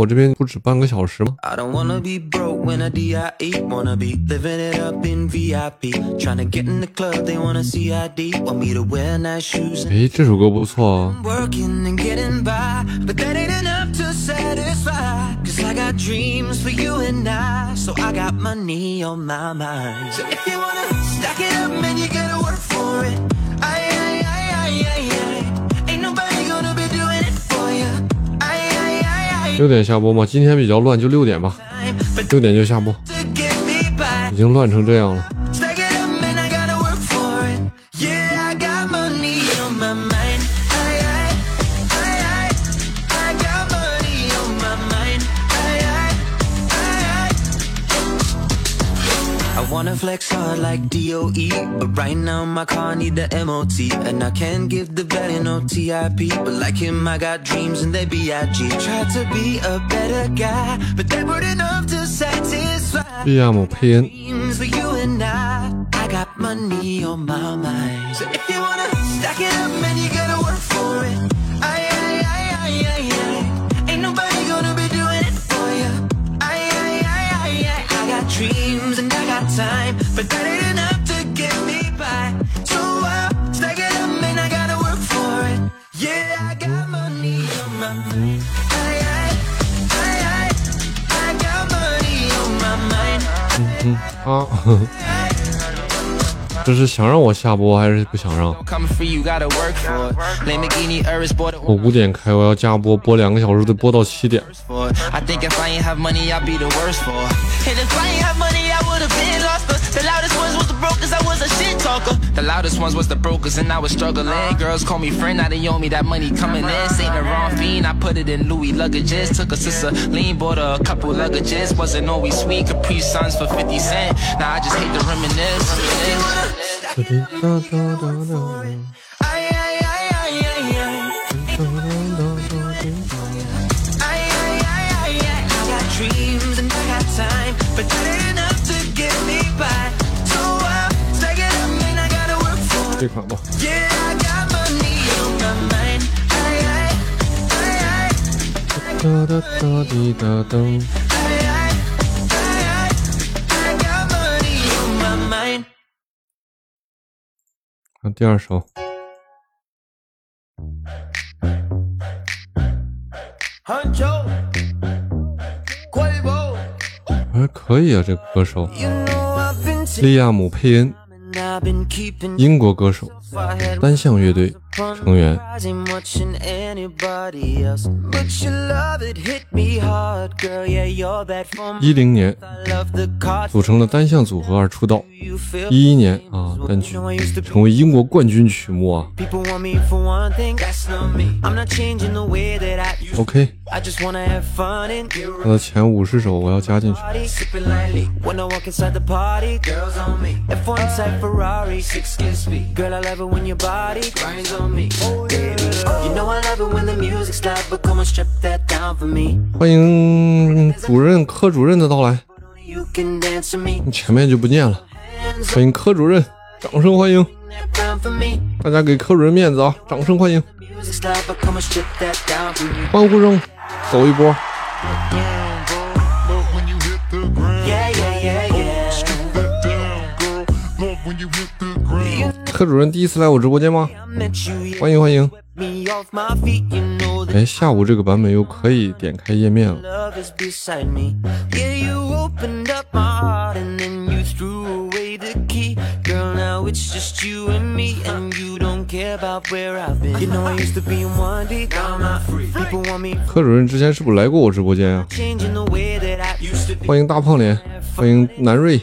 我这边不止半个小时吗？I don't wanna be broke when I 六点下播吗？今天比较乱，就六点吧。六点就下播，已经乱成这样了。wanna flex hard like DOE, but right now my car need the MOT, and I can't give the value no TIP. But like him, I got dreams and they BIG. Try to be a better guy, but they weren't enough to satisfy. 利亚姆佩恩， dreams for you and I. I got money on my mind. So if you wanna stack it up, 啊，这是想让我下播还是不想让？Coming for you, gotta work for it. Lamborghini Urus bought it 我五点开，我要加播，播两个小时，得播到七点。For it. I think if I ain't have money, I'd be the worst for it. And if I ain't have money, I would've been lost. The, the loudest ones was the brokers, I was a shit talker. The loudest ones was the brokers, and I was struggling. Girls call me friend, now they owe me that money coming in. Saint Laurent fiend, I put it in Louis luggages. Took a sister lean, bought her a couple luggages. Wasn't always sweet, Capri Suns for 50 cent. Now I just hate to reminisce. Dreams and I got time, but that on my mind. 看第二首.还可以啊，这个歌手利亚姆佩恩，英国歌手，单向乐队成员。一零年组成了单向组合而出道，一一年啊单曲成为英国冠军曲目啊。OK，他的前五十首我要加进去。欢迎主任科主任的到来，前面就不见了。欢迎科主任，掌声欢迎，大家给科主任面子啊！掌声欢迎，欢呼声。走一波。特主任第一次来我直播间吗？欢迎欢迎。哎，下午这个版本又可以点开页面了。柯主任之前是不是来过我直播间啊？欢迎大胖脸，欢迎南瑞。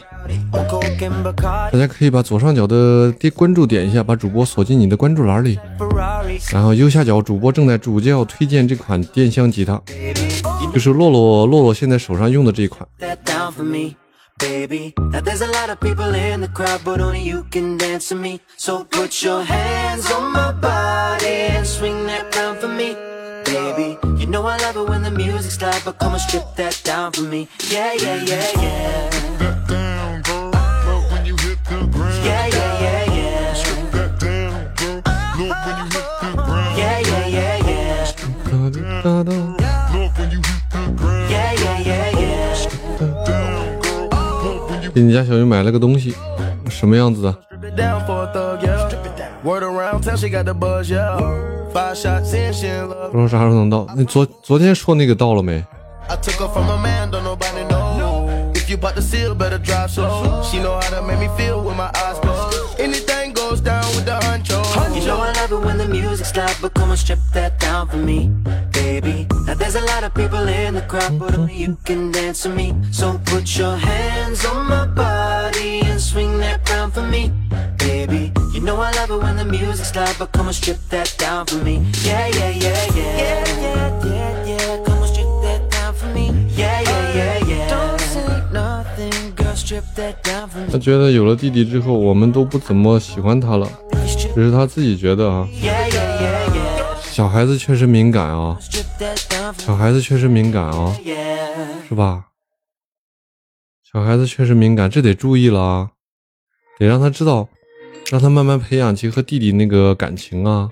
大家可以把左上角的点关注点一下，把主播锁进你的关注栏里。然后右下角主播正在主教推荐这款电箱吉他，就是洛洛洛洛现在手上用的这一款。Baby, there's a lot of people in the crowd, but only you can dance with me. So put your hands on my and swing that round for me, baby. You know I love it when the music's loud, but come and strip that down for me. Yeah, yeah, yeah, yeah. That down, girl. Love when you hit the ground. Yeah, yeah, yeah, yeah. That down, girl. Love when you hit the ground. Yeah, yeah, yeah, yeah. 哒滴哒哒。Love when you hit the ground. Yeah, yeah, yeah, yeah. Down, girl. Love when you 给你家小鱼买了个东西，什么样子的？Word around town, she got the buzz, yeah. Five shots in, she in love. 不知道啥时候能到。那昨昨天说那个到了没？ I took her from a man, don't nobody know. If you bought the seal, better drive slow. She know how to make me feel with my eyes closed. Anything goes down with the honcho. You know I love it when the music's loud, but come and strip that down for me, baby. Now there's a lot of people in the crowd, but only you can dance with me. So put your hands on my body It when the music's loud, but come and strip that down for me. Yeah, yeah, yeah, yeah. Yeah, yeah, yeah, yeah. Come and strip that down for me. Yeah, yeah, yeah, yeah. Don't say nothing, girl. Strip that down for me. 他觉得有了弟弟之后，我们都不怎么喜欢他了这是他自己觉得啊。yeah, yeah, yeah, yeah. 小孩子确实敏感啊小孩子确实敏感啊.是吧？小孩子确实敏感，这得注意了啊，得让他知道，让他慢慢培养起和弟弟那个感情啊。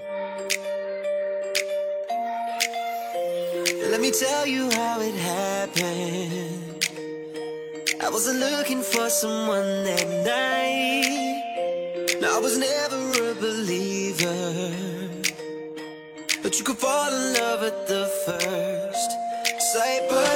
Let me tell you how it happened. I was looking for someone that night. I was never a believer. But you could fall in love at the first sight. But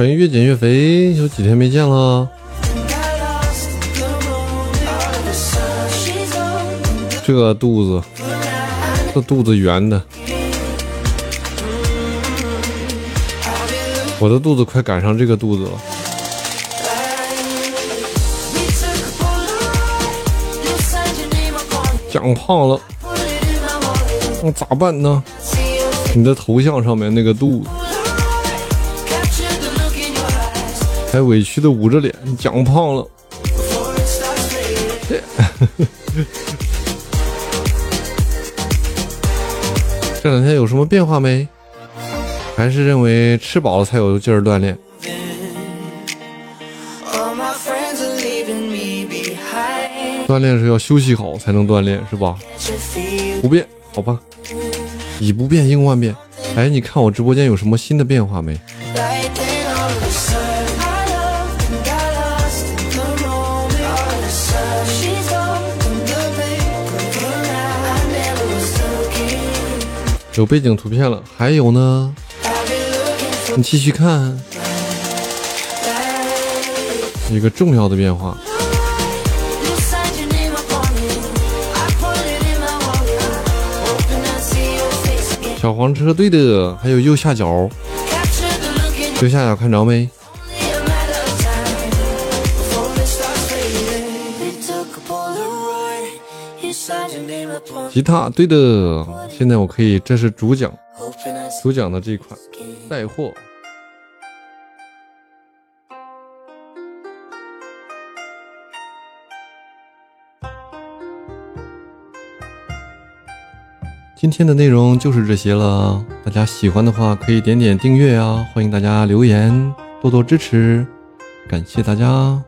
感觉越减越肥，有几天没见了。这肚子，这肚子圆的，我的肚子快赶上这个肚子了。长胖了，那咋办呢？你的头像上面那个肚子。还委屈的捂着脸，你长胖了。对 这两天有什么变化没？还是认为吃饱了才有劲儿锻炼？锻炼是要休息好才能锻炼，是吧？不变，好吧。以不变应万变。哎，你看我直播间有什么新的变化没？有背景图片了，还有呢？你继续看。一个重要的变化。小黄车队的，还有右下角。右下角看着没？吉他，对的，现在我可以，这是主讲，主讲的这一款带货。今天的内容就是这些了，大家喜欢的话可以点点订阅啊，欢迎大家留言，多多支持。感谢大家。